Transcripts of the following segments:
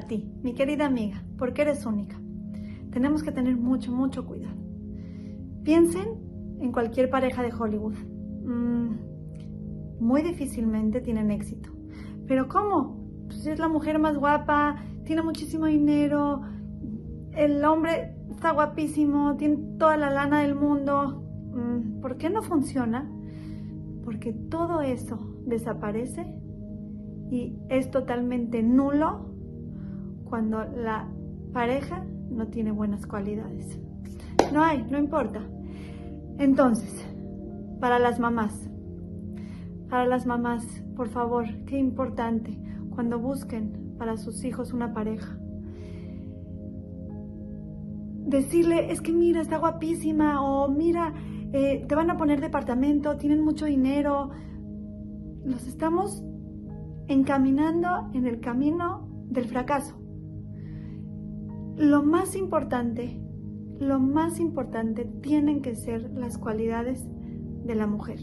para mi querida amiga, porque eres única. Tenemos que tener mucho, mucho cuidado. Piensen en cualquier pareja de Hollywood. Mm, muy difícilmente tienen éxito. ¿Pero cómo? Pues es la mujer más guapa, tiene muchísimo dinero, el hombre está guapísimo, tiene toda la lana del mundo. Mm, ¿Por qué no funciona? Porque todo eso desaparece y es totalmente nulo cuando la pareja no tiene buenas cualidades. No hay, no importa. Entonces, para las mamás, para las mamás, por favor, qué importante cuando busquen para sus hijos una pareja. Decirle, es que mira, está guapísima, o mira, eh, te van a poner departamento, tienen mucho dinero. Los estamos encaminando en el camino del fracaso. Lo más importante, lo más importante tienen que ser las cualidades de la mujer,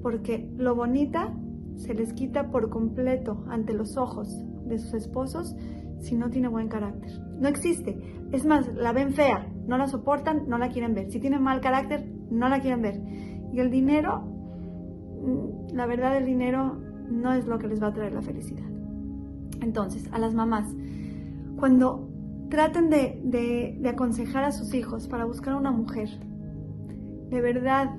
porque lo bonita se les quita por completo ante los ojos de sus esposos si no tiene buen carácter. No existe. Es más, la ven fea, no la soportan, no la quieren ver. Si tiene mal carácter, no la quieren ver. Y el dinero, mm, la verdad el dinero no es lo que les va a traer la felicidad. Entonces, a las mamás, cuando traten de, aconsejar a sus hijos para buscar una mujer, de verdad,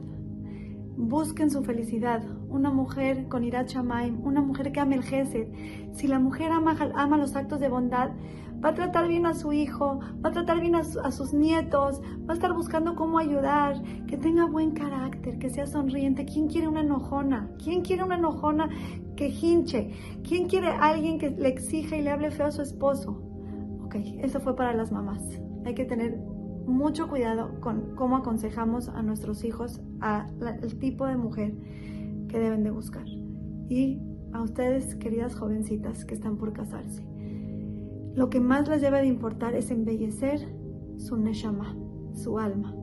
busquen su felicidad. Una mujer con Irat una mujer que ame el Gesed. Si la mujer ama, los actos de bondad, va a tratar bien a su hijo, va a tratar bien a, sus nietos, va a estar buscando cómo ayudar, que tenga buen carácter, que sea sonriente. ¿Quién quiere una enojona? ¿Quién quiere una enojona que hinche? ¿Quién quiere alguien que le exija y le hable feo a su esposo? Ok, eso fue para las mamás. Hay que tener mucho cuidado con cómo aconsejamos a nuestros hijos al tipo de mujer que deben de buscar. Y a ustedes, queridas jovencitas que están por casarse lo que más les debe de importar es embellecer su neshama, su alma.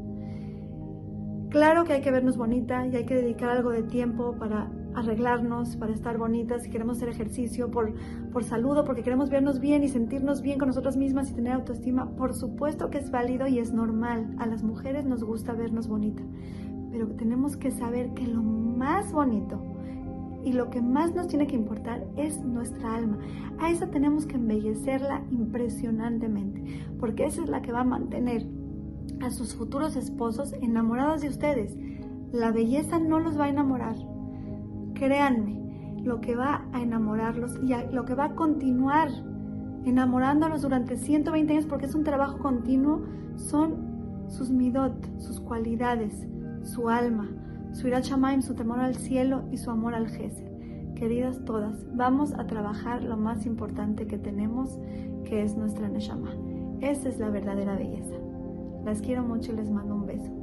Claro que hay que vernos bonita y hay que dedicar algo de tiempo para arreglarnos, para estar bonitas, si queremos hacer ejercicio por, por salud porque queremos vernos bien y sentirnos bien con nosotras mismas y tener autoestima. Por supuesto que es válido y es normal. A las mujeres nos gusta vernos bonita. Pero tenemos que saber que lo más bonito y lo que más nos tiene que importar es nuestra alma. A esa tenemos que embellecerla impresionantemente, porque esa es la que va a mantener a sus futuros esposos enamorados de ustedes. La belleza no los va a enamorar. Créanme, lo que va a enamorarlos y lo que va a continuar enamorándolos durante 120 años, porque es un trabajo continuo, son sus midot, sus cualidades, su alma, su ira su temor al cielo y su amor al Gesed. Queridas todas, vamos a trabajar lo más importante que tenemos, que es nuestra Neshama. Esa es la verdadera belleza. Las quiero mucho y les mando un beso.